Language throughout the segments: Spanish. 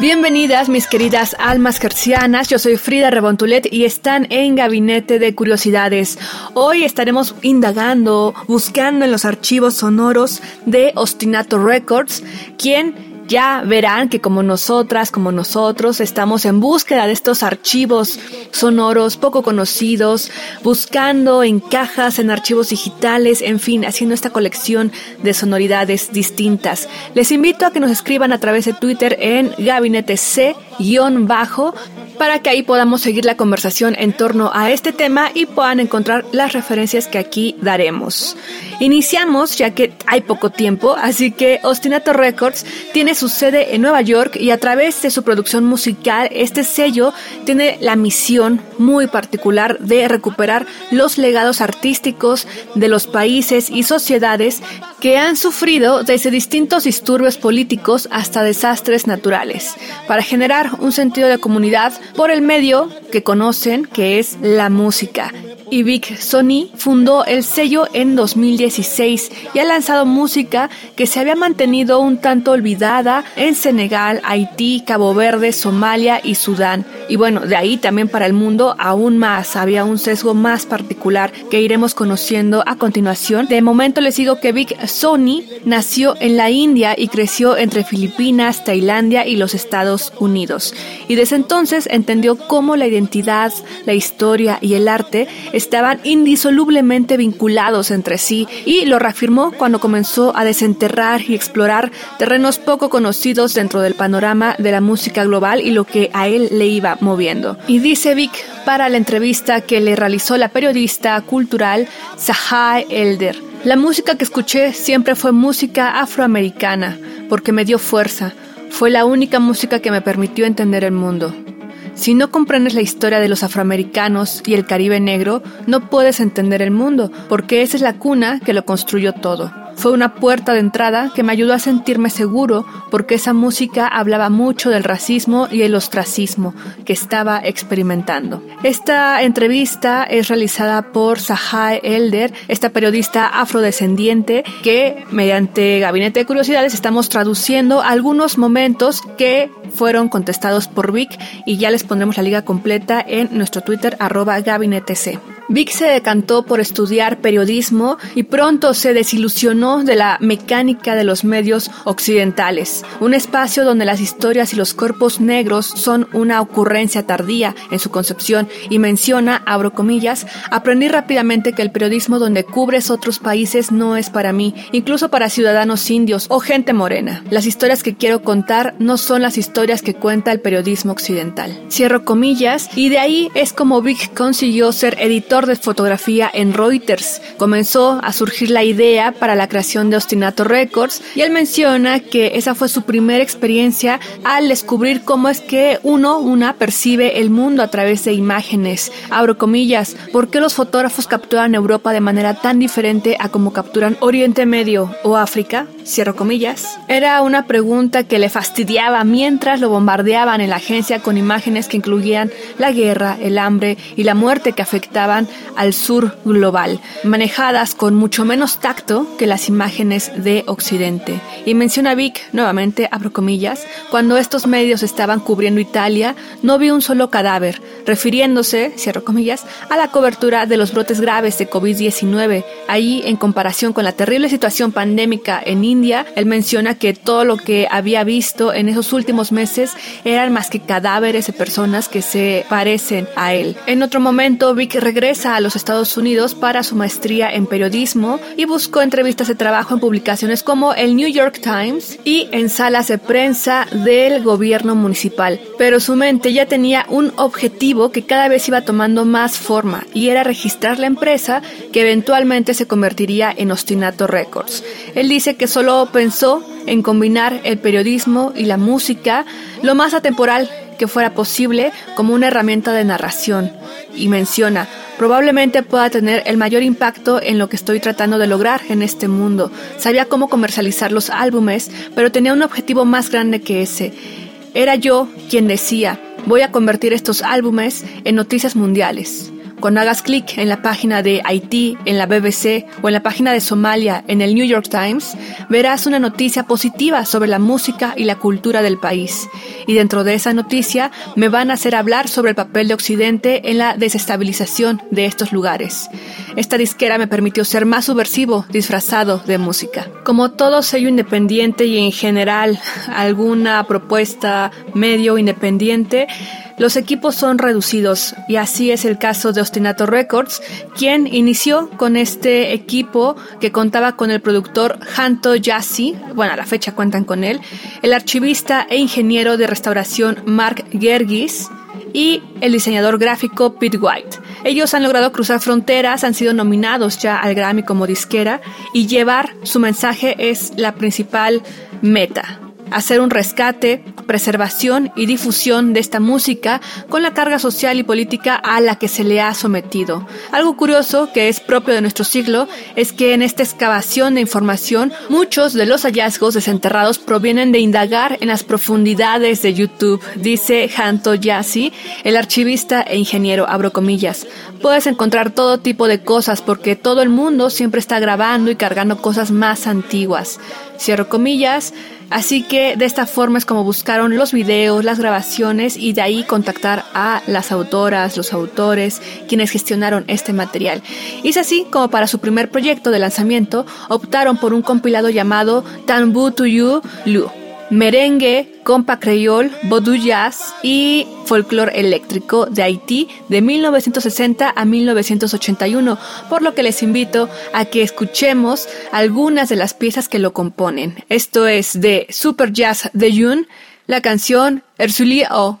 Bienvenidas mis queridas almas gercianas, yo soy Frida Rebontulet y están en Gabinete de Curiosidades. Hoy estaremos indagando, buscando en los archivos sonoros de Ostinato Records, quien ya verán que como nosotras, como nosotros, estamos en búsqueda de estos archivos sonoros poco conocidos, buscando en cajas, en archivos digitales, en fin, haciendo esta colección de sonoridades distintas. Les invito a que nos escriban a través de Twitter en gabinete C-bajo para que ahí podamos seguir la conversación en torno a este tema y puedan encontrar las referencias que aquí daremos. Iniciamos ya que hay poco tiempo, así que Ostinato Records tiene su sede en Nueva York y a través de su producción musical este sello tiene la misión muy particular de recuperar los legados artísticos de los países y sociedades que han sufrido desde distintos disturbios políticos hasta desastres naturales, para generar un sentido de comunidad por el medio que conocen que es la música. Y Vic Sony fundó el sello en 2016 y ha lanzado música que se había mantenido un tanto olvidada en Senegal, Haití, Cabo Verde, Somalia y Sudán. Y bueno, de ahí también para el mundo aún más, había un sesgo más particular que iremos conociendo a continuación. De momento les digo que Vic Sony nació en la India y creció entre Filipinas, Tailandia y los Estados Unidos. Y desde entonces entendió cómo la identidad, la historia y el arte estaban indisolublemente vinculados entre sí y lo reafirmó cuando comenzó a desenterrar y explorar terrenos poco conocidos dentro del panorama de la música global y lo que a él le iba moviendo. Y dice Vic para la entrevista que le realizó la periodista cultural Sahai Elder. La música que escuché siempre fue música afroamericana porque me dio fuerza. Fue la única música que me permitió entender el mundo. Si no comprendes la historia de los afroamericanos y el Caribe negro, no puedes entender el mundo, porque esa es la cuna que lo construyó todo. Fue una puerta de entrada que me ayudó a sentirme seguro porque esa música hablaba mucho del racismo y el ostracismo que estaba experimentando. Esta entrevista es realizada por Sahai Elder, esta periodista afrodescendiente que mediante Gabinete de Curiosidades estamos traduciendo algunos momentos que fueron contestados por Vic y ya les pondremos la liga completa en nuestro Twitter arroba gabinetec. Vic se decantó por estudiar periodismo y pronto se desilusionó de la mecánica de los medios occidentales, un espacio donde las historias y los cuerpos negros son una ocurrencia tardía en su concepción y menciona, abro comillas, aprendí rápidamente que el periodismo donde cubres otros países no es para mí, incluso para ciudadanos indios o gente morena. Las historias que quiero contar no son las historias que cuenta el periodismo occidental. Cierro comillas y de ahí es como Vic consiguió ser editor de fotografía en Reuters. Comenzó a surgir la idea para la creación de Ostinato Records y él menciona que esa fue su primera experiencia al descubrir cómo es que uno, una, percibe el mundo a través de imágenes. Abro comillas, ¿por qué los fotógrafos capturan Europa de manera tan diferente a como capturan Oriente Medio o África? Cierro comillas. Era una pregunta que le fastidiaba mientras lo bombardeaban en la agencia con imágenes que incluían la guerra, el hambre y la muerte que afectaban al sur global, manejadas con mucho menos tacto que las imágenes de Occidente. Y menciona Vic, nuevamente, abro comillas, cuando estos medios estaban cubriendo Italia, no vi un solo cadáver, refiriéndose, cierro comillas, a la cobertura de los brotes graves de COVID-19. Ahí, en comparación con la terrible situación pandémica en India, él menciona que todo lo que había visto en esos últimos meses eran más que cadáveres de personas que se parecen a él. En otro momento, Vic regresa a los Estados Unidos para su maestría en periodismo y buscó entrevistas de trabajo en publicaciones como el New York Times y en salas de prensa del gobierno municipal. Pero su mente ya tenía un objetivo que cada vez iba tomando más forma y era registrar la empresa que eventualmente se convertiría en Ostinato Records. Él dice que solo pensó en combinar el periodismo y la música lo más atemporal que fuera posible como una herramienta de narración. Y menciona, probablemente pueda tener el mayor impacto en lo que estoy tratando de lograr en este mundo. Sabía cómo comercializar los álbumes, pero tenía un objetivo más grande que ese. Era yo quien decía, voy a convertir estos álbumes en noticias mundiales. Cuando hagas clic en la página de Haití, en la BBC o en la página de Somalia en el New York Times, verás una noticia positiva sobre la música y la cultura del país. Y dentro de esa noticia me van a hacer hablar sobre el papel de Occidente en la desestabilización de estos lugares. Esta disquera me permitió ser más subversivo disfrazado de música. Como todo sello independiente y en general alguna propuesta medio independiente, los equipos son reducidos y así es el caso de Ostinato Records, quien inició con este equipo que contaba con el productor Hanto Yassi, bueno, a la fecha cuentan con él, el archivista e ingeniero de restauración Mark Gergis y el diseñador gráfico Pete White. Ellos han logrado cruzar fronteras, han sido nominados ya al Grammy como disquera y llevar su mensaje es la principal meta hacer un rescate, preservación y difusión de esta música con la carga social y política a la que se le ha sometido. Algo curioso que es propio de nuestro siglo es que en esta excavación de información muchos de los hallazgos desenterrados provienen de indagar en las profundidades de YouTube, dice Hanto Yassi, el archivista e ingeniero, abro comillas. Puedes encontrar todo tipo de cosas porque todo el mundo siempre está grabando y cargando cosas más antiguas. Cierro comillas, Así que de esta forma es como buscaron los videos, las grabaciones y de ahí contactar a las autoras, los autores, quienes gestionaron este material. Y es así como para su primer proyecto de lanzamiento optaron por un compilado llamado Tambu to You Lu merengue, compa creyol, vodou jazz y folclore eléctrico de Haití de 1960 a 1981, por lo que les invito a que escuchemos algunas de las piezas que lo componen. Esto es de Super Jazz de June, la canción Ersuli O.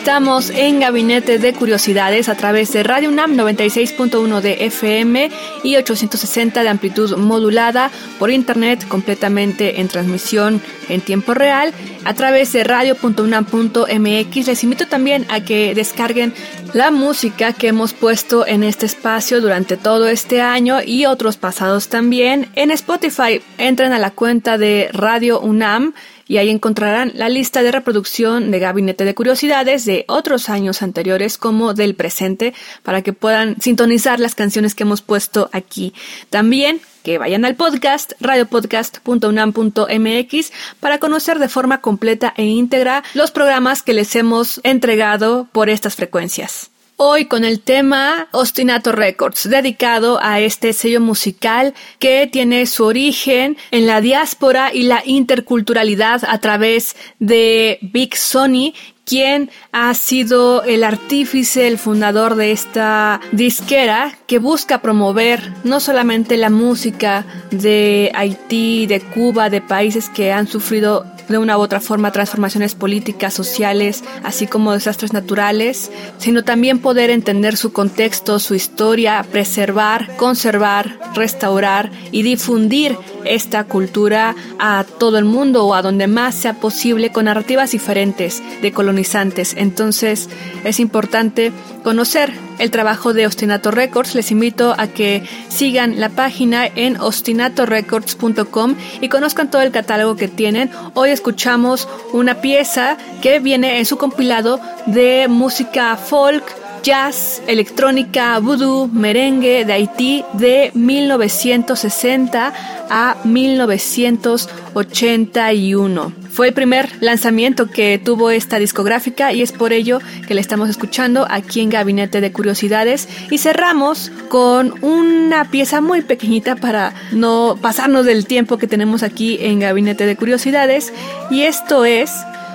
Estamos en Gabinete de Curiosidades a través de Radio UNAM 96.1 de FM y 860 de amplitud modulada por internet completamente en transmisión en tiempo real a través de radio.unam.mx. Les invito también a que descarguen la música que hemos puesto en este espacio durante todo este año y otros pasados también en Spotify. Entren a la cuenta de Radio UNAM y ahí encontrarán la lista de reproducción de Gabinete de Curiosidades de otros años anteriores como del presente para que puedan sintonizar las canciones que hemos puesto aquí. También que vayan al podcast radiopodcast.unam.mx para conocer de forma completa e íntegra los programas que les hemos entregado por estas frecuencias. Hoy con el tema Ostinato Records, dedicado a este sello musical que tiene su origen en la diáspora y la interculturalidad a través de Big Sony, quien ha sido el artífice, el fundador de esta disquera que busca promover no solamente la música de Haití, de Cuba, de países que han sufrido de una u otra forma transformaciones políticas, sociales, así como desastres naturales, sino también poder entender su contexto, su historia, preservar, conservar, restaurar y difundir esta cultura a todo el mundo o a donde más sea posible con narrativas diferentes de Entonces es importante conocer el trabajo de Ostinato Records. Les invito a que sigan la página en ostinatorecords.com y conozcan todo el catálogo que tienen. Hoy escuchamos una pieza que viene en su compilado de música folk, jazz, electrónica, voodoo, merengue de Haití de 1960 a 1981. Fue el primer lanzamiento que tuvo esta discográfica y es por ello que le estamos escuchando aquí en Gabinete de Curiosidades y cerramos con una pieza muy pequeñita para no pasarnos del tiempo que tenemos aquí en Gabinete de Curiosidades y esto es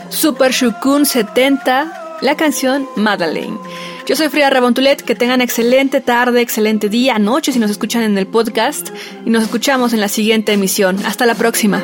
Super Shukun 70, la canción Madeleine. Yo soy Frida Rebontulet, que tengan excelente tarde, excelente día, noche si nos escuchan en el podcast y nos escuchamos en la siguiente emisión. Hasta la próxima.